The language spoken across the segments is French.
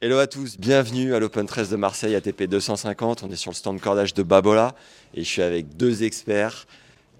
Hello à tous, bienvenue à l'Open 13 de Marseille ATP 250. On est sur le stand cordage de Babola et je suis avec deux experts,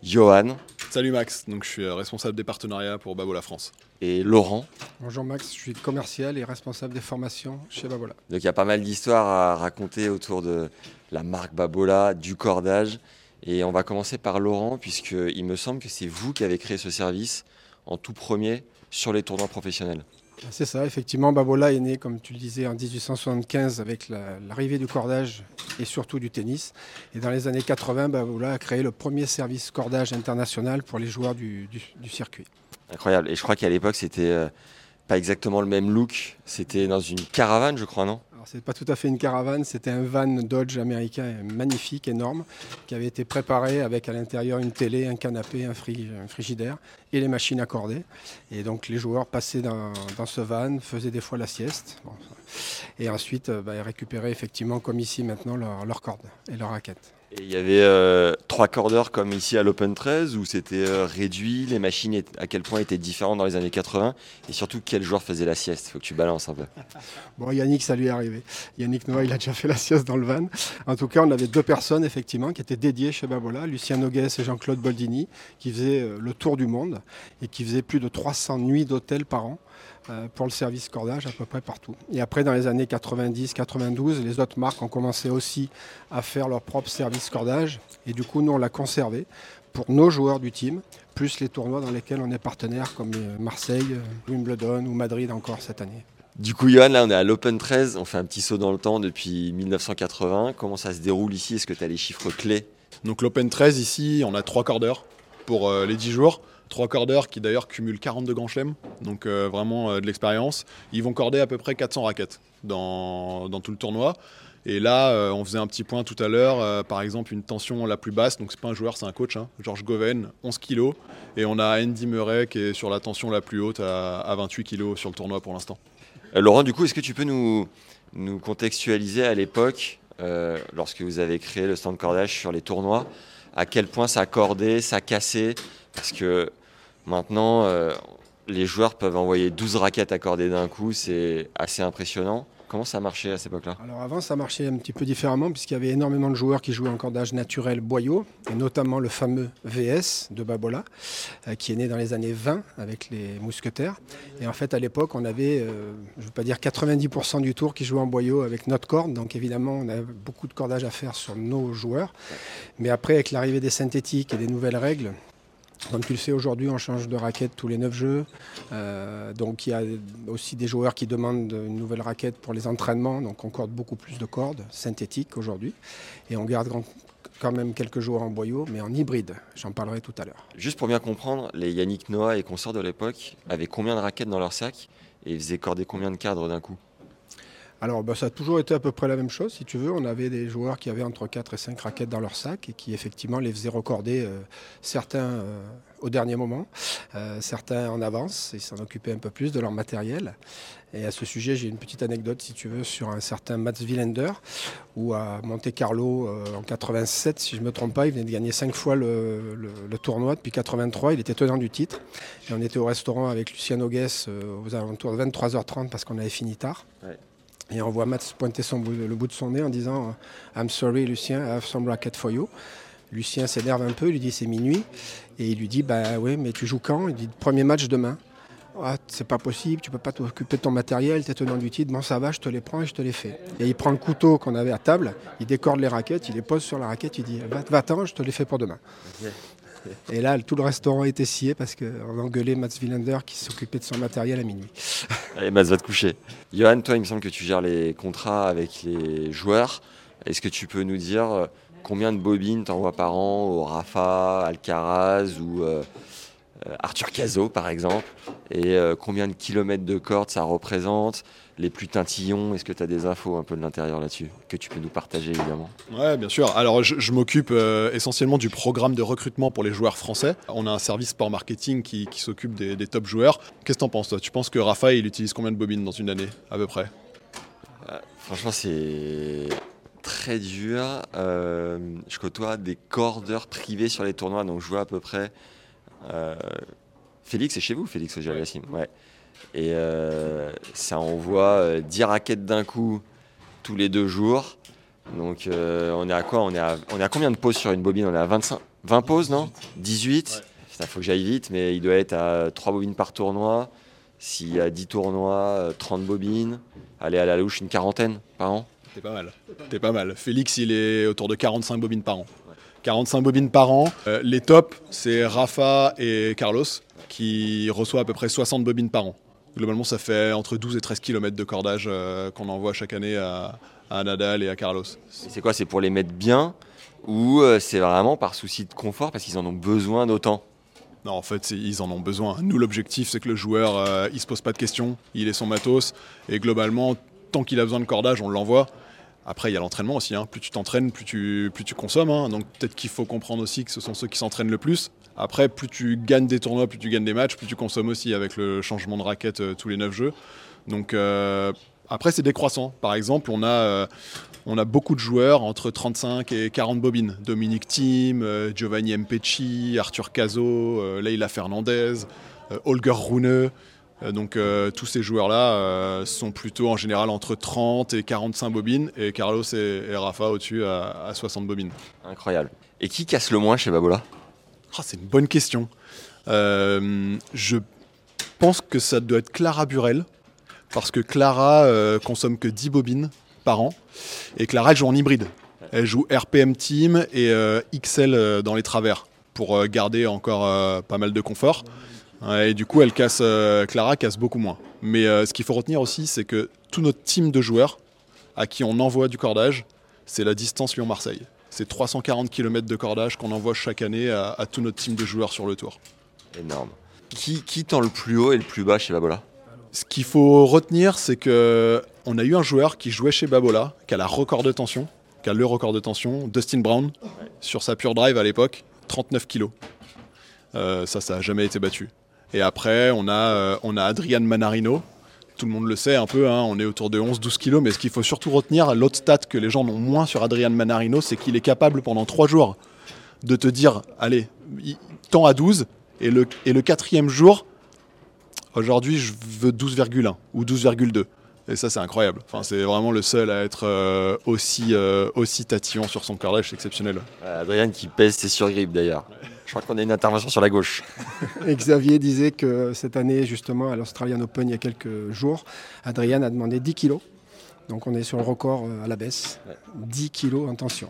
Johan Salut Max, donc je suis euh, responsable des partenariats pour Babola France. et Laurent. Bonjour Max, je suis commercial et responsable des formations chez Babola. Donc il y a pas mal d'histoires à raconter autour de la marque Babola, du cordage. Et on va commencer par Laurent, puisqu'il me semble que c'est vous qui avez créé ce service en tout premier sur les tournois professionnels. C'est ça, effectivement, Babola est né, comme tu le disais, en 1875 avec la- l'arrivée du cordage et surtout du tennis. Et dans les années 80, Babola a créé le premier service cordage international pour les joueurs du circuit. Incroyable. Et je crois qu'à l'époque, c'était euh, pas exactement le même look. C'était dans une caravane, je crois, non? Alors, c'est pas tout à fait une caravane, c'était un van Dodge américain magnifique, énorme, qui avait été préparé avec à l'intérieur une télé, un canapé, un, fri- un frigidaire et les machines accordées. Et donc les joueurs passaient dans, ce van, faisaient des fois la sieste. Et ensuite, euh, bah, récupéraient effectivement, comme ici maintenant, leurs leur cordes et leurs raquettes. Il y avait euh, trois cordeurs comme ici à l'Open 13 où c'était euh, réduit, les machines à quel point étaient différentes dans les années 80 et surtout quel joueur faisait la sieste. Il faut que tu balances un peu. Bon, Yannick, ça lui est arrivé. Yannick Noah, il a déjà fait la sieste dans le van. En tout cas, on avait deux personnes, effectivement, qui étaient dédiées chez Babola, Lucien Nogues et Jean-Claude Boldini, qui faisaient euh, le tour du monde et qui faisaient plus de 300 nuits d'hôtel par an pour le service cordage à peu près partout. Et après, dans les années 90-92, les autres marques ont commencé aussi à faire leur propre service cordage. Et du coup, nous, on l'a conservé pour nos joueurs du team, plus les tournois dans lesquels on est partenaire, comme euh, Marseille, euh, Wimbledon ou Madrid encore cette année. Du coup, Johan, là on est à l'Open 13, on fait un petit saut dans le temps depuis 1980. Comment ça se déroule ici? Est-ce que tu as les chiffres clés? Donc l'Open 13 ici, on a trois cordeurs pour euh, les 10 jours. Trois cordeurs qui d'ailleurs cumulent 42 grands chelems, donc euh, vraiment euh, de l'expérience. Ils vont corder à peu près 400 raquettes dans, dans tout le tournoi. Et là, euh, on faisait un petit point tout à l'heure, par exemple une tension la plus basse, donc c'est pas un joueur, c'est un coach, hein, Georges Goven, 11 kg. Et on a Andy Murray qui est sur la tension la plus haute à, à 28 kg sur le tournoi pour l'instant. Laurent, du coup, est-ce que tu peux nous, nous contextualiser à l'époque, lorsque vous avez créé le stand cordage sur les tournois, à quel point ça cordait, ça cassait? Parce que maintenant, euh, les joueurs peuvent envoyer 12 raquettes accordées d'un coup, c'est assez impressionnant. Comment ça marchait à cette époque-là? Alors avant, ça marchait un petit peu différemment puisqu'il y avait énormément de joueurs qui jouaient en cordage naturel boyau, et notamment le fameux VS de Babola, euh, qui est né dans les années 20 avec les mousquetaires. Et en fait, à l'époque, on avait, euh, je ne veux pas dire 90% du tour qui jouait en boyau avec notre corde. Donc évidemment, on a beaucoup de cordage à faire sur nos joueurs. Mais après, avec l'arrivée des synthétiques et des nouvelles règles, comme tu le sais, aujourd'hui, on change de raquette tous les 9 jeux. Euh, donc il y a aussi des joueurs qui demandent une nouvelle raquette pour les entraînements. Donc on corde beaucoup plus de cordes synthétiques aujourd'hui. Et on garde quand même quelques joueurs en boyau, mais en hybride. J'en parlerai tout à l'heure. Juste pour bien comprendre, les Yannick Noah et consorts de l'époque avaient combien de raquettes dans leur sac et ils faisaient corder combien de cadres d'un coup? Alors bah, ça a toujours été à peu près la même chose, si tu veux. On avait des joueurs qui avaient entre 4 et 5 raquettes dans leur sac et qui effectivement les faisaient recorder, euh, certains euh, au dernier moment, euh, certains en avance, ils s'en occupaient un peu plus de leur matériel. Et à ce sujet, j'ai une petite anecdote, si tu veux, sur un certain Mats Wielander, où à Monte Carlo, en 87, si je ne me trompe pas, il venait de gagner 5 fois le, tournoi. Depuis 83, il était tenant du titre. Et on était au restaurant avec Lucien Nogues aux alentours de 23h30 parce qu'on avait fini tard. Et on voit Mats pointer le bout de son nez en disant euh, I'm sorry Lucien, I have some racket for you. Lucien s'énerve un peu, il lui dit c'est minuit. Et il lui dit bah oui, mais tu joues quand? Il dit premier match demain. Ah, c'est pas possible, tu peux pas t'occuper de ton matériel, t'es tenant du titre, bon ça va, je te les prends et je te les fais. Et il prend le couteau qu'on avait à table, il décorde les raquettes, il les pose sur la raquette, il dit va- va-t'en, je te les fais pour demain. Et là, tout le restaurant était scié parce qu'on engueulait Mats Wielander qui s'occupait de son matériel à minuit. Allez, Mats va te coucher. Johan, toi, il me semble que tu gères les contrats avec les joueurs. Est-ce que tu peux nous dire euh, combien de bobines t'envoies par an au Rafa, Alcaraz ou euh, Arthur Cazot, par exemple, et combien de kilomètres de corde ça représente? Les plus tintillons Est-ce que tu as des infos un peu de l'intérieur là-dessus que tu peux nous partager évidemment? Ouais, bien sûr. Alors, je, m'occupe essentiellement du programme de recrutement pour les joueurs français. On a un service sport marketing qui, s'occupe des, des, top joueurs. Qu'est-ce que tu en penses toi? Tu penses que Rafa, il utilise combien de bobines dans une année à peu près? Franchement, c'est très dur. Euh, je côtoie des cordeurs privés sur les tournois, donc je vois à peu près. Euh, Félix, c'est chez vous, Félix Ojalgassim Ouais. Et euh, ça envoie 10 raquettes d'un coup tous les deux jours. Donc on est à quoi? On est à, on est à combien de pauses sur une bobine? On est à 25, 20 pauses, non? 18 Il faut que j'aille vite, mais il doit être à 3 bobines par tournoi. S'il y a 10 tournois, 30 bobines, aller à la louche une quarantaine par an. T'es pas mal. T'es pas mal. Félix, il est autour de 45 bobines par an. 45 bobines par an. Euh, les tops, c'est Rafa et Carlos qui reçoivent à peu près 60 bobines par an. Globalement, ça fait entre 12 et 13 km de cordage euh, qu'on envoie chaque année à, Nadal et à Carlos. C'est quoi C'est pour les mettre bien ou euh, c'est vraiment par souci de confort parce qu'ils en ont besoin d'autant? Non, en fait, ils en ont besoin. Nous, l'objectif, c'est que le joueur, il se pose pas de questions, il est son matos, et globalement, tant qu'il a besoin de cordage, on l'envoie. Après, il y a l'entraînement aussi. Hein. Plus tu t'entraînes, plus tu, plus tu consommes. Hein. Donc peut-être qu'il faut comprendre aussi que ce sont ceux qui s'entraînent le plus. Après, plus tu gagnes des tournois, plus tu gagnes des matchs, plus tu consommes aussi avec le changement de raquette euh, tous les 9 jeux. Donc euh, après, c'est décroissant. Par exemple, on a, euh, on a beaucoup de joueurs entre 35 et 40 bobines. Dominique Thiem, Giovanni Mpecci, Arthur Cazot, Leila Fernandez, Holger Rune. Euh, donc euh, tous ces joueurs-là euh, sont plutôt en général entre 30 et 45 bobines et Carlos et, Rafa au-dessus à, 60 bobines. Incroyable. Et qui casse le moins chez Babola? Ah, C'est une bonne question. je pense que ça doit être Clara Burel parce que Clara consomme que 10 bobines par an et Clara elle joue en hybride. Elle joue RPM Team et XL dans les travers pour garder encore pas mal de confort et du coup, elle casse, euh, Clara casse beaucoup moins. Mais euh, ce qu'il faut retenir aussi, c'est que tout notre team de joueurs à qui on envoie du cordage, c'est la distance Lyon-Marseille. C'est 340 km de cordage qu'on envoie chaque année à, tout notre team de joueurs sur le tour. Énorme. Qui, qui tend le plus haut et le plus bas chez Babola? Ce qu'il faut retenir, c'est que on a eu un joueur qui jouait chez Babola, qui a la record de tension, qui a le record de tension, Dustin Brown, sur sa pure drive à l'époque, 39 kg. Euh, ça, ça n'a jamais été battu. Et après, on a, euh, on a Adrian Manarino. Tout le monde le sait un peu, hein, on est autour de 11-12 kilos, mais ce qu'il faut surtout retenir, l'autre stat que les gens n'ont moins sur Adrian Manarino, c'est qu'il est capable pendant 3 jours de te dire, allez, temps à 12, et le, et le quatrième jour, aujourd'hui je veux 12,1 ou 12,2. Et ça, c'est incroyable. Enfin, c'est vraiment le seul à être euh, aussi, euh, aussi tatillon sur son cordage, c'est exceptionnel. Adrien qui pèse ses surgrippes d'ailleurs. Je crois qu'on a une intervention sur la gauche. Xavier disait que cette année, justement, à l'Australian Open, il y a quelques jours, Adrien a demandé 10 kilos. Donc on est sur le record euh, à la baisse. 10 kilos en tension.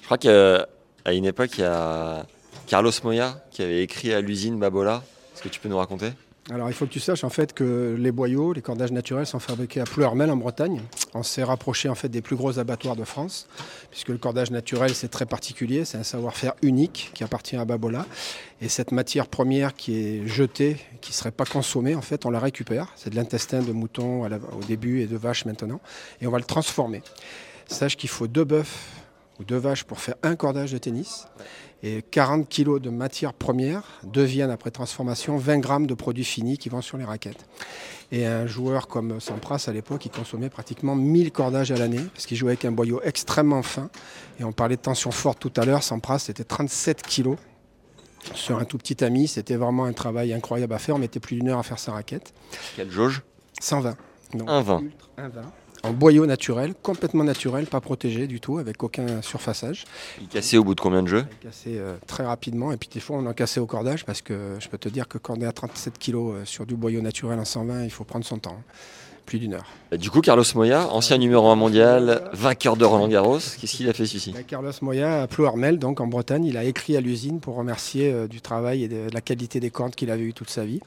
Je crois qu'à une époque, il y a Carlos Moya qui avait écrit à l'usine Babola. Est-ce que tu peux nous raconter? Alors il faut que tu saches en fait que les boyaux, les cordages naturels sont fabriqués à Plouermel en Bretagne. On s'est rapproché en fait des plus gros abattoirs de France, puisque le cordage naturel c'est très particulier, c'est un savoir-faire unique qui appartient à Babola. Et cette matière première qui est jetée, qui ne serait pas consommée, en fait on la récupère. C'est de l'intestin de mouton au début et de vache maintenant, et on va le transformer. Sache qu'il faut deux bœufs ou deux vaches pour faire un cordage de tennis et 40 kg de matière première deviennent après transformation 20 grammes de produits finis qui vont sur les raquettes. Et un joueur comme Sampras à l'époque, il consommait pratiquement 1000 cordages à l'année parce qu'il jouait avec un boyau extrêmement fin. Et on parlait de tension forte tout à l'heure. Sampras, c'était 37 kg sur un tout petit ami. C'était vraiment un travail incroyable à faire. On mettait plus d'une heure à faire sa raquette. Quelle jauge? 120. un 20 en boyau naturel, complètement naturel, pas protégé du tout, avec aucun surfaçage. Il cassait au bout de combien de jeux Il cassait euh, très rapidement, et puis des fois on en cassait au cordage, parce que je peux te dire que quand on est à 37 kg euh, sur du boyau naturel en 120, il faut prendre son temps plus d'une heure. Du coup, Carlos Moya, ancien numéro 1 mondial, vainqueur de Roland Garros, qu'est-ce qu'il a fait celui-ci? Bah, Carlos Moya à Plouarmel, donc en Bretagne, il a écrit à l'usine pour remercier euh, du travail et de, la qualité des cordes qu'il avait eu toute sa vie.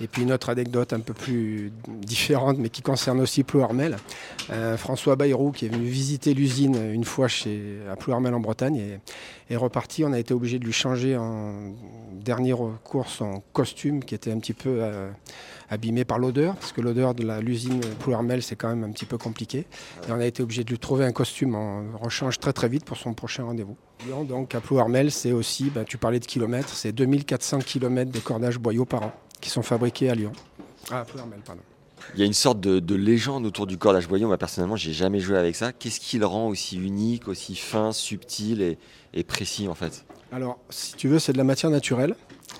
Et puis une autre anecdote un peu plus différente, mais qui concerne aussi Plouarmel. Euh, François Bayrou, qui est venu visiter l'usine une fois chez, à Plouarmel en Bretagne, et, est reparti. On a été obligé de lui changer en dernière course en costume qui était un petit peu euh, abîmé par l'odeur, parce que l'odeur de l'usine Plouermel, c'est quand même un petit peu compliqué. Et on a été obligé de lui trouver un costume en rechange très très vite pour son prochain rendez-vous. Donc à Plouermel, c'est aussi, bah, tu parlais de kilomètres, c'est 2400 km de cordage boyau par an qui sont fabriqués à Lyon. Ah, pardon. Il y a une sorte de, légende autour du cordage boyau. Moi, personnellement, j'ai jamais joué avec ça. Qu'est-ce qui le rend aussi unique, aussi fin, subtil et, précis, en fait? Alors, si tu veux, c'est de la matière naturelle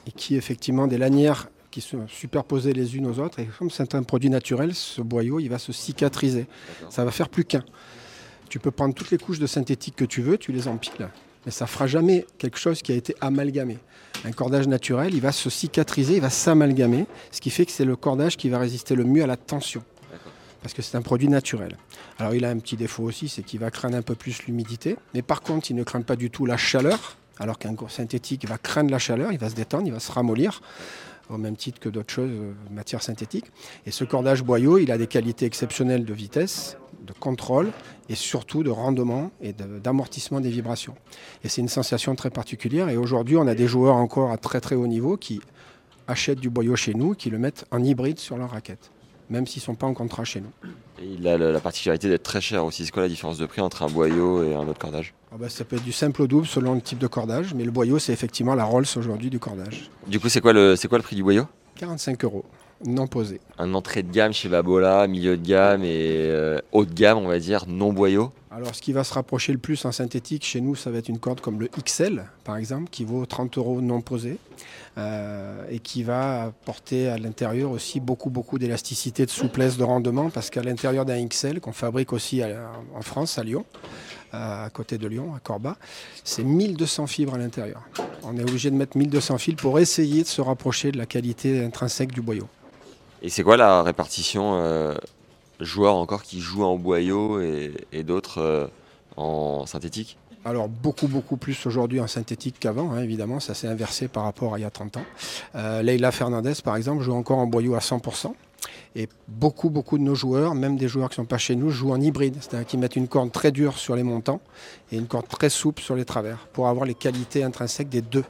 et qui, effectivement, des lanières qui sont superposées les unes aux autres. Et comme c'est un produit naturel, ce boyau, il va se cicatriser. Ça va faire plus qu'un. Tu peux prendre toutes les couches de synthétique que tu veux, tu les empiles mais ça fera jamais quelque chose qui a été amalgamé. Un cordage naturel, il va se cicatriser, il va s'amalgamer, ce qui fait que c'est le cordage qui va résister le mieux à la tension. Parce que c'est un produit naturel. Alors il a un petit défaut aussi, c'est qu'il va craindre un peu plus l'humidité. Mais par contre, il ne craint pas du tout la chaleur. Alors qu'un synthétique va craindre la chaleur, il va se détendre, il va se ramollir au même titre que d'autres choses, euh, matière synthétique. Et ce cordage boyau, il a des qualités exceptionnelles de vitesse, de contrôle et surtout de rendement et d'amortissement des vibrations. Et c'est une sensation très particulière. Et aujourd'hui, on a des joueurs encore à très très haut niveau qui achètent du boyau chez nous, qui le mettent en hybride sur leur raquette, même s'ils ne sont pas en contrat chez nous. Et il a la particularité d'être très cher aussi. C'est quoi la différence de prix entre un boyau et un autre cordage? Ah bah, Ça peut être du simple au double selon le type de cordage, mais le boyau, c'est effectivement la Rolls aujourd'hui du cordage. Du coup, c'est quoi, le, quoi le prix du boyau? 45 euros non posé. Un entrée de gamme chez Babola, milieu de gamme et euh, haut de gamme, on va dire, non boyau Alors, ce qui va se rapprocher le plus en synthétique chez nous, ça va être une corde comme le XL, par exemple, qui vaut 30 euros non posé euh, et qui va apporter à l'intérieur aussi beaucoup, beaucoup d'élasticité, de souplesse, de rendement, parce qu'à l'intérieur d'un XL, qu'on fabrique aussi en France, à Lyon, à côté de Lyon, à Corba, c'est 1200 fibres à l'intérieur. On est obligé de mettre 1200 fils pour essayer de se rapprocher de la qualité intrinsèque du boyau. Et c'est quoi la répartition euh, joueurs encore qui jouent en boyau et, d'autres euh, en synthétique? Alors beaucoup beaucoup plus aujourd'hui en synthétique qu'avant, hein, évidemment, ça s'est inversé par rapport à il y a 30 ans. Euh, Leila Fernandez par exemple joue encore en boyau à 100%. Et beaucoup, beaucoup de nos joueurs, même des joueurs qui ne sont pas chez nous, jouent en hybride, c'est-à-dire qu'ils mettent une corde très dure sur les montants et une corde très souple sur les travers, pour avoir les qualités intrinsèques des deux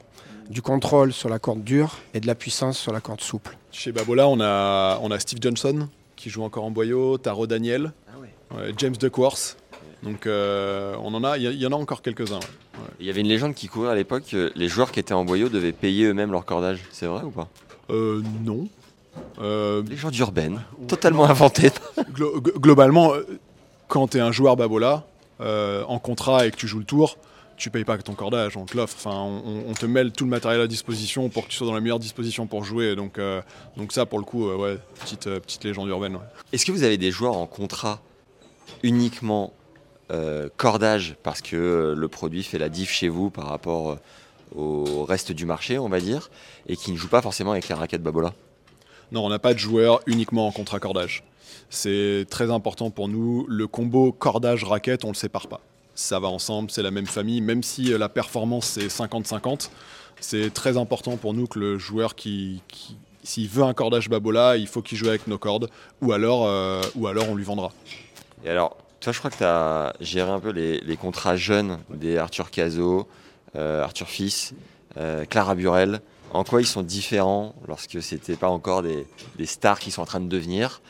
du contrôle sur la corde dure et de la puissance sur la corde souple. Chez Babola, on a, on a Steve Johnson qui joue encore en boyau, Taro Daniel, ah James Duckworth. Donc euh, on en a, il y, en a encore quelques-uns. Il y avait une légende qui courait à l'époque, les joueurs qui étaient en boyau devaient payer eux-mêmes leur cordage. C'est vrai ou pas? Euh, Non. Euh, légende urbaine, totalement inventée. globalement, euh, quand tu es un joueur Babola, en contrat et que tu joues le tour, tu payes pas ton cordage, on te l'offre. Enfin, on, te met tout le matériel à disposition pour que tu sois dans la meilleure disposition pour jouer. Donc, euh, donc ça, pour le coup, euh, ouais, petite, euh, petite légende urbaine. Est-ce que vous avez des joueurs en contrat uniquement cordage parce que le produit fait la diff chez vous par rapport au reste du marché, on va dire, et qui ne jouent pas forcément avec la raquette Babola? Non, on n'a pas de joueurs uniquement en contrat cordage. C'est très important pour nous. Le combo cordage-raquette, on ne le sépare pas ça va ensemble, c'est la même famille, même si euh, la performance c'est 50-50, c'est très important pour nous que le joueur qui, s'il veut un cordage Babola, il faut qu'il joue avec nos cordes, ou alors, euh, ou alors on lui vendra. Et alors, toi je crois que tu as géré un peu les, contrats jeunes des Arthur Cazot, euh, Arthur Fils, Clara Burel. En quoi ils sont différents lorsque c'était pas encore des, des stars qui sont en train de devenir?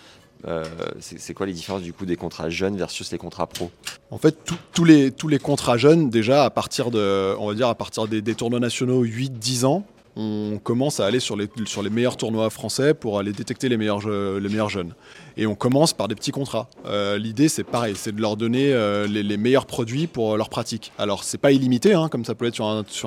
Euh, c'est quoi les différences du coup des contrats jeunes versus les contrats pro? En fait, tous les, tous les contrats jeunes, déjà à partir, de, on va dire à partir des, tournois nationaux 8-10 ans, on commence à aller sur les, sur les meilleurs tournois français pour aller détecter les meilleurs, les meilleurs jeunes. Et on commence par des petits contrats. Euh, l'idée, c'est pareil, c'est de leur donner euh, les, meilleurs produits pour leur pratique. Alors, c'est pas illimité, hein, comme ça peut être sur un, sur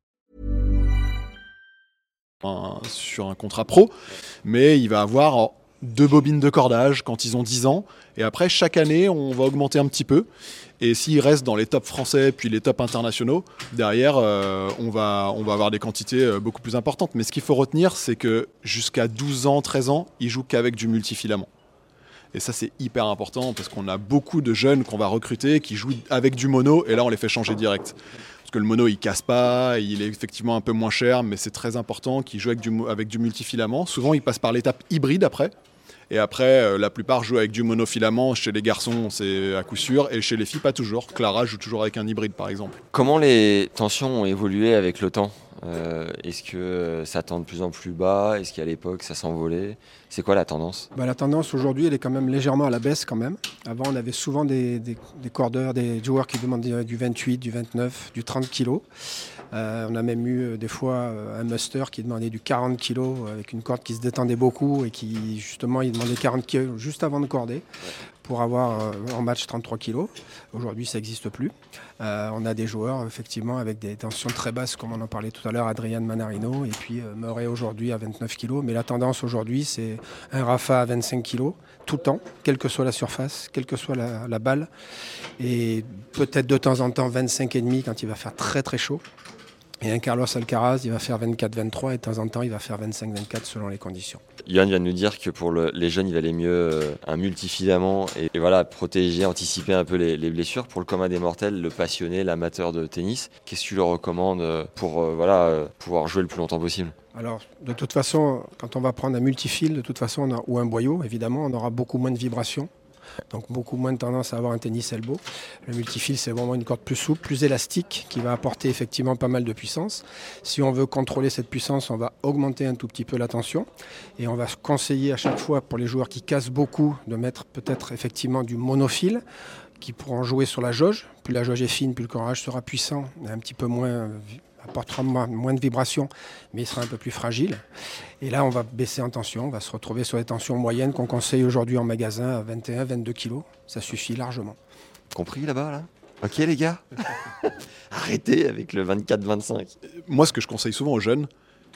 Sur un contrat pro, mais il va avoir deux bobines de cordage quand ils ont 10 ans. Et après, chaque année, on va augmenter un petit peu. Et s'ils restent dans les tops français puis les tops internationaux, derrière, euh, on, va, on va avoir des quantités euh, beaucoup plus importantes. Mais ce qu'il faut retenir, c'est que jusqu'à 12 ans, 13 ans, ils jouent qu'avec du multifilament. Et ça, c'est hyper important parce qu'on a beaucoup de jeunes qu'on va recruter qui jouent avec du mono et là, on les fait changer direct. Que le mono, il casse pas, il est effectivement un peu moins cher, mais c'est très important qu'ils jouent avec du, avec du multifilament. Souvent, ils passent par l'étape hybride après. Et après, euh, la plupart jouent avec du monofilament. Chez les garçons, c'est à coup sûr. Et chez les filles, pas toujours. Clara joue toujours avec un hybride, par exemple. Comment les tensions ont évolué avec le temps euh, Est-ce que ça tend de plus en plus bas Est-ce qu'à l'époque, ça s'envolait C'est quoi la tendance? Bah, La tendance aujourd'hui, elle est quand même légèrement à la baisse quand même. Avant, on avait souvent des, des, des cordeurs, des joueurs qui demandaient du 28, du 29, du 30 kg. Euh, on a même eu euh, des fois euh, un muster qui demandait du 40 kg avec une corde qui se détendait beaucoup et qui justement il demandait 40 kg juste avant de corder pour avoir en match 33 kg. Aujourd'hui ça n'existe plus. on a des joueurs effectivement avec des tensions très basses comme on en parlait tout à l'heure, Adrian Manarino et puis Murray aujourd'hui à 29 kg. Mais la tendance aujourd'hui c'est un Rafa à 25 kg tout le temps, quelle que soit la surface, quelle que soit la, la balle. Et peut-être de temps en temps 25,5 quand il va faire très très chaud. Et un Carlos Alcaraz, il va faire 24-23 et de temps en temps, il va faire 25-24 selon les conditions. Yann vient de nous dire que pour le, les jeunes, il valait mieux euh, un multifilament et, et, voilà, protéger, anticiper un peu les, les, blessures. Pour le commun des mortels, le passionné, l'amateur de tennis, qu'est-ce que tu leur recommandes pour euh, voilà, euh, pouvoir jouer le plus longtemps possible? Alors, de toute façon, quand on va prendre un multifil, de toute façon, on a, ou un boyau, évidemment, on aura beaucoup moins de vibrations. Donc beaucoup moins de tendance à avoir un tennis elbow. Le multifil, c'est vraiment une corde plus souple, plus élastique, qui va apporter effectivement pas mal de puissance. Si on veut contrôler cette puissance, on va augmenter un tout petit peu la tension. Et on va conseiller à chaque fois pour les joueurs qui cassent beaucoup de mettre peut-être effectivement du monofil qui pourront jouer sur la jauge. Plus la jauge est fine, plus le corage sera puissant, un petit peu moins apportera moins de vibrations, mais il sera un peu plus fragile. Et là, on va baisser en tension, on va se retrouver sur les tensions moyennes qu'on conseille aujourd'hui en magasin à 21-22 kg. Ça suffit largement. Compris là-bas, là? Ok les gars Arrêtez avec le 24-25. Moi, ce que je conseille souvent aux jeunes,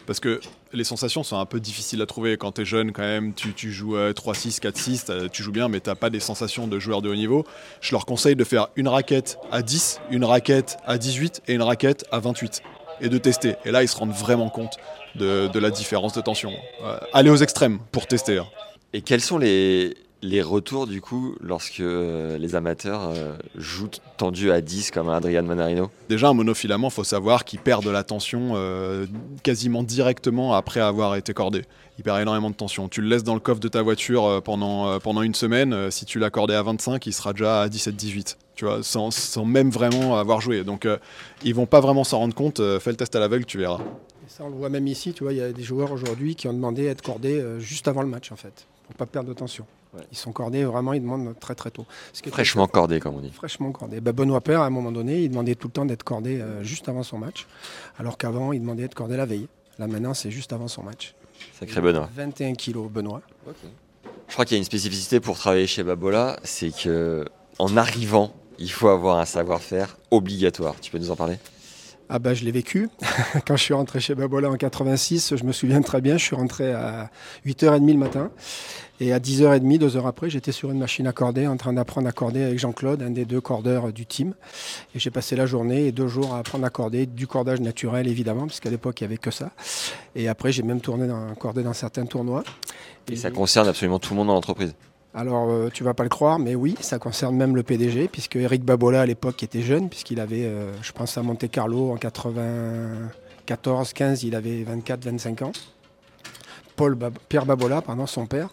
parce que les sensations sont un peu difficiles à trouver quand tu es jeune quand même, tu, tu joues 3-6, 4-6, tu joues bien mais tu pas des sensations de joueur de haut niveau. Je leur conseille de faire une raquette à 10, une raquette à 18 et une raquette à 28 et de tester. Et là, ils se rendent vraiment compte de, la différence de tension. Euh, aller aux extrêmes pour tester. Hein. Et quels sont les, les retours du coup lorsque euh, les amateurs euh, jouent tendu à 10 comme un Adrian Manarino? Déjà un monofilament, faut savoir qu'il perd de la tension euh, quasiment directement après avoir été cordé. Il perd énormément de tension. Tu le laisses dans le coffre de ta voiture euh, pendant, euh, pendant une semaine, si tu l'as cordé à 25, il sera déjà à 17-18. Tu vois, sans, sans, même vraiment avoir joué. Donc ils vont pas vraiment s'en rendre compte. fais le test à l'aveugle, tu verras. Et ça, on le voit même ici, tu vois, il y a des joueurs aujourd'hui qui ont demandé à être cordés juste avant le match en fait, pour pas perdre de tension. Ouais. Ils sont cordés, vraiment, ils demandent très très tôt. fraîchement cordés, comme on dit. Fraîchement cordés. Ben Benoît Père, à un moment donné, il demandait tout le temps d'être cordé euh, juste avant son match, alors qu'avant, il demandait d'être cordé la veille. Là, maintenant, c'est juste avant son match. Sacré Benoît. 21 kilos, Benoît. Okay. Je crois qu'il y a une spécificité pour travailler chez Babola, c'est que en arrivant, il faut avoir un savoir-faire obligatoire. Tu peux nous en parler? Ah bah, je l'ai vécu. Quand je suis rentré chez Babola en 86, je me souviens très bien, je suis rentré à 8h30 le matin. Et à 10h30, deux heures après, j'étais sur une machine à corder, en train d'apprendre à corder avec Jean-Claude, un des deux cordeurs du team. Et j'ai passé la journée et deux jours à apprendre à corder, du cordage naturel évidemment, puisqu'à l'époque, il n'y avait que ça. Et après, j'ai même tourné dans, cordé dans certains tournois. Et, et ça concerne absolument tout le monde dans l'entreprise alors, euh, tu vas pas le croire, mais oui, ça concerne même le PDG, puisque Eric Babola, à l'époque, était jeune, puisqu'il avait, euh, je pense à Monte Carlo en 94, 15, il avait 24, 25 ans. Paul Pierre Babola, pardon, son père,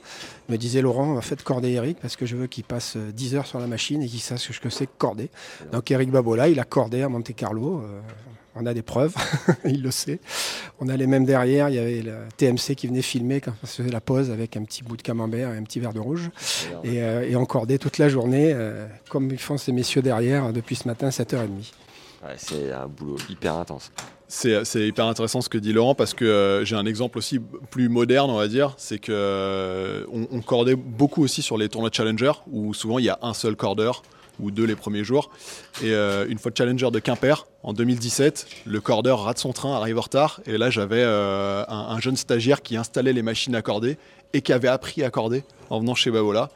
me disait Laurent, faites corder Eric parce que je veux qu'il passe 10 heures sur la machine et qu'il sache ce que c'est corder. Donc Eric Babola, il a cordé à Monte Carlo. Euh, on a des preuves, il le sait. On a les mêmes derrière, il y avait le TMC qui venait filmer quand on faisait la pause avec un petit bout de camembert et un petit verre de rouge. Et, euh, on cordait toute la journée, euh, comme ils font ces messieurs derrière depuis ce matin, 7h30. C'est un boulot hyper intense. C'est hyper intéressant ce que dit Laurent parce que euh, j'ai un exemple aussi plus moderne, on va dire. C'est que euh, cordait beaucoup aussi sur les tournois Challenger où souvent il y a un seul cordeur. ou deux les premiers jours. Et euh, une fois challenger de Quimper, en 2017, le cordeur rate son train, arrive en retard. Et là, j'avais un, un, jeune stagiaire qui installait les machines à corder et qui avait appris à corder en venant chez Babola.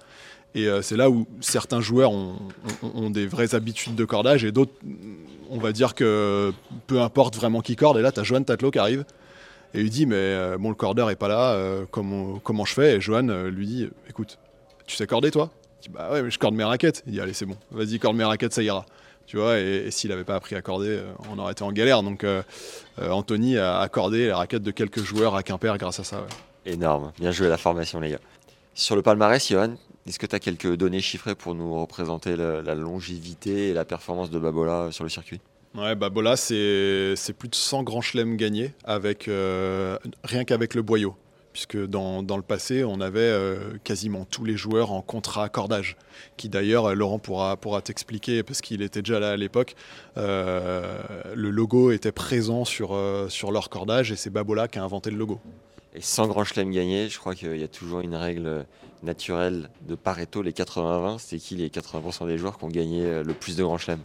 Et c'est là où certains joueurs ont, des vraies habitudes de cordage et d'autres, on va dire que peu importe vraiment qui corde. Et là, tu as Johan Tatlo qui arrive et lui dit Mais bon, le cordeur est pas là, comment, comment je fais? Et Johan lui dit Écoute, tu sais corder toi? Il Bah je corde mes raquettes. Il dit Allez, c'est bon, vas-y, corde mes raquettes, ça ira. Tu vois, et, s'il n'avait pas appris à corder, on aurait été en galère. Donc euh, Anthony a accordé les raquettes de quelques joueurs à Quimper grâce à ça. Ouais. Énorme, bien joué la formation, les gars. Sur le palmarès, Johan, est-ce que tu as quelques données chiffrées pour nous représenter la, longévité et la performance de Babola sur le circuit? Ouais, Babola, c'est plus de 100 grands chelems gagnés, avec, euh, rien qu'avec le boyau. Puisque dans, dans, le passé, on avait euh, quasiment tous les joueurs en contrat accordage, qui d'ailleurs, Laurent pourra, pourra t'expliquer, parce qu'il était déjà là à l'époque, euh, le logo était présent sur, sur leur cordage, et c'est Babola qui a inventé le logo. Et sans grand chelem gagné, je crois qu'il y a toujours une règle naturelle de Pareto, les 80-20. C'est qui les 80% des joueurs qui ont gagné le plus de grands chelems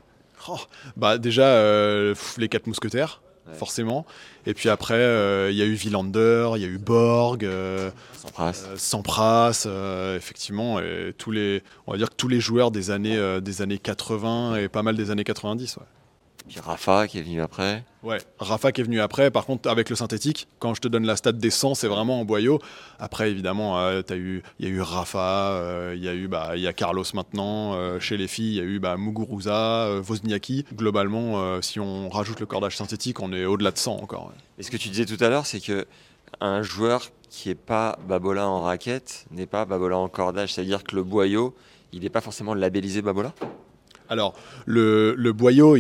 oh, bah Déjà, euh, les quatre mousquetaires, ouais. forcément. Et puis après, il euh, y a eu Villander, il y a eu Borg, euh, Sampras, Sampras effectivement. Et tous les, on va dire que tous les joueurs des années, des années 80 et pas mal des années 90. Ouais. Rafa qui est venu après. Ouais, Rafa qui est venu après. Par contre, avec le synthétique, quand je te donne la stat des 100, c'est vraiment en boyau. Après, évidemment, euh, il y a eu Rafa, il euh, y a eu bah, y a Carlos maintenant. Euh, chez les filles, il y a eu bah, Muguruza, Wozniacki. Globalement, si on rajoute le cordage synthétique, on est au-delà de 100 encore. Ouais. Et ce que tu disais tout à l'heure, c'est que un joueur qui n'est pas Babola en raquette n'est pas Babola en cordage. C'est-à-dire que le boyau, il n'est pas forcément labellisé Babola? Alors, le, le boyau,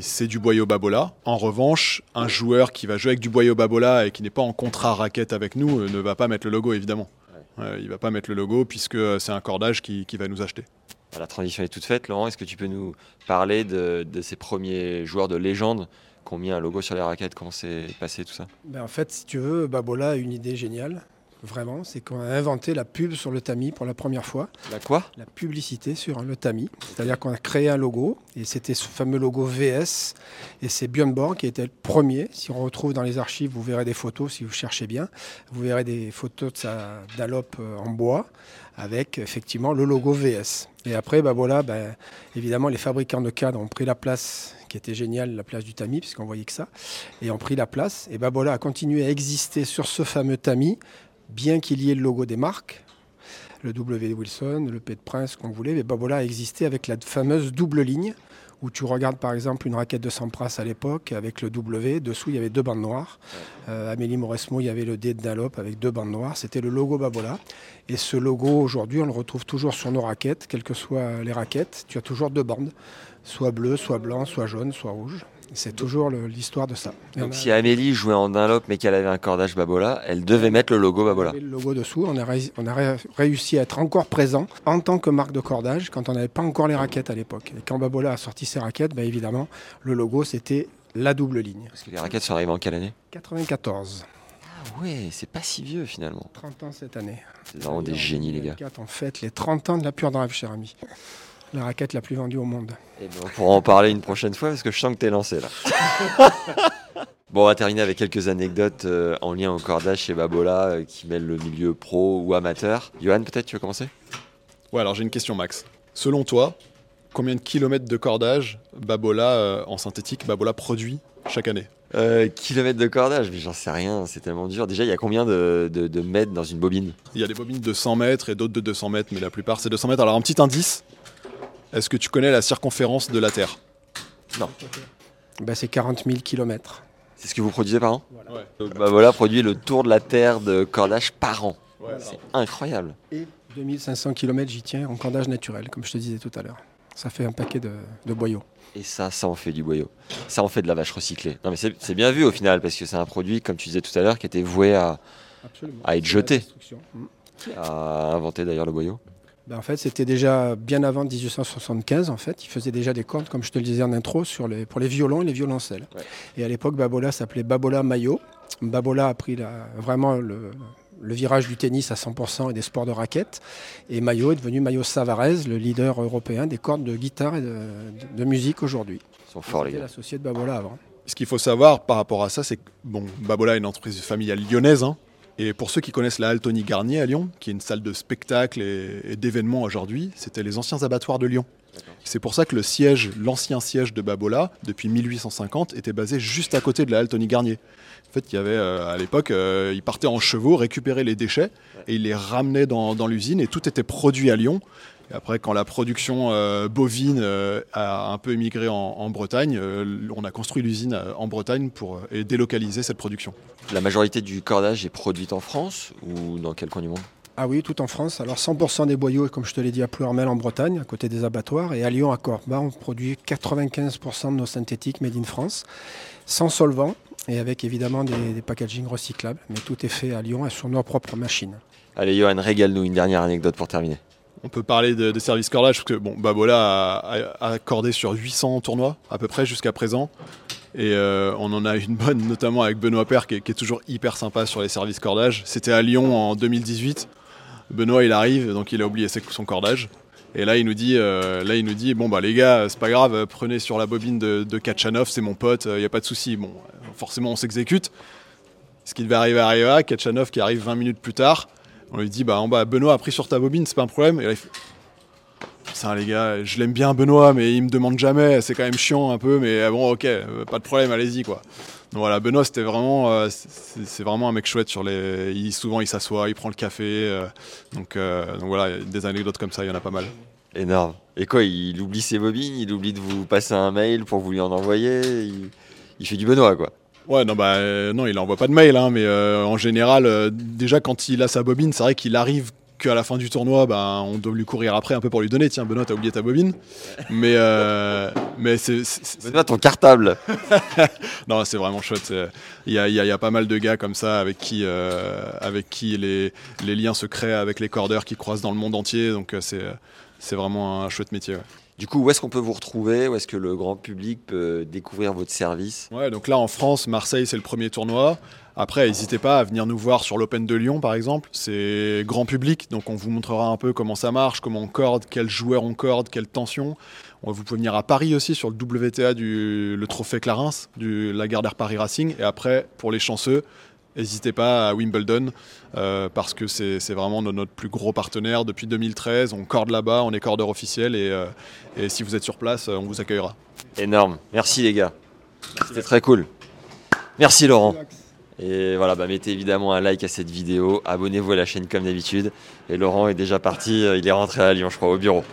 c'est du boyau Babola. En revanche, un joueur qui va jouer avec du boyau Babola et qui n'est pas en contrat raquette avec nous euh, ne va pas mettre le logo, évidemment. Ouais. Euh, il ne va pas mettre le logo puisque c'est un cordage qui, qui, va nous acheter. La transition est toute faite. Laurent, est-ce que tu peux nous parler de, de ces premiers joueurs de légende qui ont mis un logo sur les raquettes? Comment s'est passé tout ça? Ben En fait, si tu veux, Babola a une idée géniale vraiment, c'est qu'on a inventé la pub sur le tamis pour la première fois. La quoi? La publicité sur le tamis. C'est-à-dire qu'on a créé un logo, et c'était ce fameux logo VS, et c'est Björn Borg qui était le premier. Si on retrouve dans les archives, vous verrez des photos, si vous cherchez bien, vous verrez des photos de sa Dalope en bois, avec effectivement le logo VS. Et après, bah voilà, ben, évidemment, les fabricants de cadres ont pris la place qui était géniale, la place du tamis, puisqu'on voyait que ça, et ont pris la place. Et Babola a continué à exister sur ce fameux tamis bien qu'il y ait le logo des marques, le W Wilson, le P de Prince, qu'on voulait, mais Babola a existé avec la fameuse double ligne, où tu regardes par exemple une raquette de Sampras à l'époque avec le W, dessous il y avait deux bandes noires. Euh, Amélie Mauresmo, il y avait le D de Dunlop avec deux bandes noires, c'était le logo Babola. Et ce logo aujourd'hui, on le retrouve toujours sur nos raquettes, quelles que soient les raquettes, tu as toujours deux bandes, soit bleu, soit blanc, soit jaune, soit rouge. C'est toujours l'histoire de ça. Donc, si Amélie jouait en Dunlop mais qu'elle avait un cordage Babola, elle devait mettre le logo Babola. Le logo dessous, on a, réussi, on a réussi à être encore présent en tant que marque de cordage quand on n'avait pas encore les raquettes à l'époque. Et quand Babola a sorti ses raquettes, bah évidemment, le logo c'était la double ligne. Parce que les raquettes sont arrivées en quelle année? 94. Ah ouais, c'est pas si vieux finalement. 30 ans cette année. C'est vraiment des génies les gars. En fait, les 30 ans de la pure drive, cher ami la raquette la plus vendue au monde. Et ben, on pourra en parler une prochaine fois parce que je sens que tu es lancé là. bon, on va terminer avec quelques anecdotes euh, en lien au cordage chez Babola euh, qui mêlent le milieu pro ou amateur. Johan, peut-être tu veux commencer? Ouais, alors j'ai une question, Max. Selon toi, combien de kilomètres de cordage Babola euh, en synthétique Babola produit chaque année? Euh, kilomètres de cordage, mais j'en sais rien, c'est tellement dur. Déjà, il y a combien de, de, de, mètres dans une bobine? Il y a des bobines de 100 mètres et d'autres de 200 mètres, mais la plupart c'est 200 mètres. Alors un petit indice, est-ce que tu connais la circonférence de la Terre? Non. Bah, c'est 40 000 km. C'est ce que vous produisez par an Voilà. Ouais. Donc bah voilà, produit le tour de la Terre de cordage par an. Ouais, c'est incroyable. Et 2500 km, j'y tiens, en cordage naturel, comme je te disais tout à l'heure. Ça fait un paquet de, de, boyaux. Et ça, ça en fait du boyau. Ça en fait de la vache recyclée. Non mais c'est bien vu au final, parce que c'est un produit, comme tu disais tout à l'heure, qui était voué à, Absolument. à être jeté. À inventer d'ailleurs le boyau? Ben en fait, c'était déjà bien avant 1875. En fait, ils faisaient déjà des cordes, comme je te le disais en intro, sur les, pour les violons et les violoncelles. Ouais. Et à l'époque, Babola s'appelait Babola Mayo. Babola a pris la, vraiment le, le virage du tennis à 100% et des sports de raquettes. Et Maillot est devenu Maillot Savarez, le leader européen des cordes de guitare et de, musique aujourd'hui. Ils sont forts, les gars. l'associé de Babola avant. Ce qu'il faut savoir par rapport à ça, c'est que bon, Babola est une entreprise familiale lyonnaise. Hein. Et pour ceux qui connaissent la Halle Tony Garnier à Lyon, qui est une salle de spectacle et, d'événements aujourd'hui, c'était les anciens abattoirs de Lyon. C'est pour ça que le siège, l'ancien siège de Babola, depuis 1850, était basé juste à côté de la Halle Tony Garnier. En fait, il y avait euh, à l'époque, euh, ils partaient en chevaux récupérer les déchets et ils les ramenaient dans, l'usine et tout était produit à Lyon. Et après, quand la production euh, bovine a un peu émigré en, Bretagne, on a construit l'usine en Bretagne pour délocaliser cette production. La majorité du cordage est produite en France ou dans quel coin du monde? Ah oui, tout en France. Alors 100% des boyaux, comme je te l'ai dit, à Ploermel en Bretagne, à côté des abattoirs. Et à Lyon, à Corba, on produit 95% de nos synthétiques made in France, sans solvant et avec évidemment des, packaging recyclables. Mais tout est fait à Lyon et sur nos propres machines. Allez Johan, régale-nous une dernière anecdote pour terminer. On peut parler de, service cordage, parce que bon, Babola a, accordé sur 800 tournois à peu près jusqu'à présent. Et euh, on en a une bonne, notamment avec Benoît Père, qui est, toujours hyper sympa sur les services cordage. C'était à Lyon en 2018. Benoît il arrive, donc il a oublié son cordage. Et là il nous dit, euh, là bon bah les gars, c'est pas grave, prenez sur la bobine de, de Kachanov, c'est mon pote, il euh, a pas de souci. Bon, forcément on s'exécute. Ce qui devait arriver arriva. Kachanov qui arrive 20 minutes plus tard, on lui dit, bah en bas, Benoît a pris sur ta bobine, c'est pas un problème. Et là il fait, ça les gars, je l'aime bien Benoît, mais il me demande jamais, c'est quand même chiant un peu, mais bon ok, pas de problème, allez-y quoi voilà, Benoît, c'était vraiment, euh, c'est vraiment un mec chouette sur les. Il, souvent, il s'assoit, il prend le café. Euh, donc, euh, donc, voilà, des anecdotes comme ça, il y en a pas mal. Énorme. Et quoi, il oublie ses bobines, il oublie de vous passer un mail pour vous lui en envoyer. Il, fait du Benoît, quoi. Ouais, non, bah, non, il envoie pas de mail, hein, mais en général, déjà quand il a sa bobine, c'est vrai qu'il arrive qu'à la fin du tournoi, ben, on doit lui courir après un peu pour lui donner. Tiens, Benoît, t'as oublié ta bobine. Mais, euh, mais c'est. Benoît, ton cartable. non, c'est vraiment chouette. Il y a, y a, pas mal de gars comme ça avec qui, euh, avec qui les, les, liens se créent avec les cordeurs qui croisent dans le monde entier. Donc, euh, c'est, c'est vraiment un chouette métier. Du coup, où est-ce qu'on peut vous retrouver? Où est-ce que le grand public peut découvrir votre service? Ouais, donc là en France, Marseille, c'est le premier tournoi. Après, n'hésitez pas à venir nous voir sur l'Open de Lyon, par exemple. C'est grand public, donc on vous montrera un peu comment ça marche, comment on corde, quels joueurs on corde, quelle tension. Vous pouvez venir à Paris aussi sur le WTA du le trophée Clarins, du Lagardère Paris Racing. Et après, pour les chanceux, n'hésitez pas à Wimbledon euh, parce que c'est vraiment notre plus gros partenaire depuis 2013. On corde là-bas, on est cordeur officiel et, euh, si vous êtes sur place, on vous accueillera. Énorme. Merci les gars. C'était très cool. Merci Laurent. Et voilà, bah, mettez évidemment un like à cette vidéo, abonnez-vous à la chaîne comme d'habitude. Et Laurent est déjà parti, euh, il est rentré à Lyon, je crois, au bureau.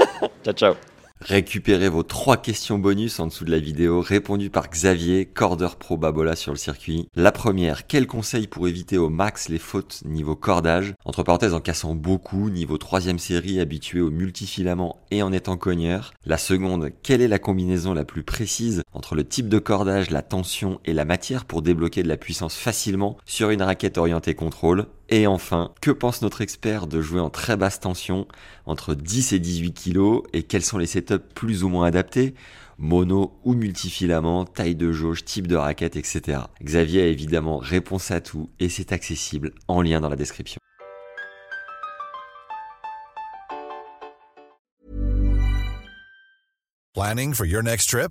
ciao, ciao. Récupérez vos trois questions bonus en dessous de la vidéo répondues par Xavier, cordeur pro Babola sur le circuit. La première, quel conseil pour éviter au max les fautes niveau cordage? Entre parenthèses en cassant beaucoup, niveau troisième série habitué au multifilament et en étant cogneur. La seconde, quelle est la combinaison la plus précise entre le type de cordage, la tension et la matière pour débloquer de la puissance facilement sur une raquette orientée contrôle? Et enfin, que pense notre expert de jouer en très basse tension entre 10 et 18 kg et quels sont les setups plus ou moins adaptés? Mono ou multifilament, taille de jauge, type de raquette, etc. Xavier a évidemment réponse à tout et c'est accessible en lien dans la description. Planning for your next trip?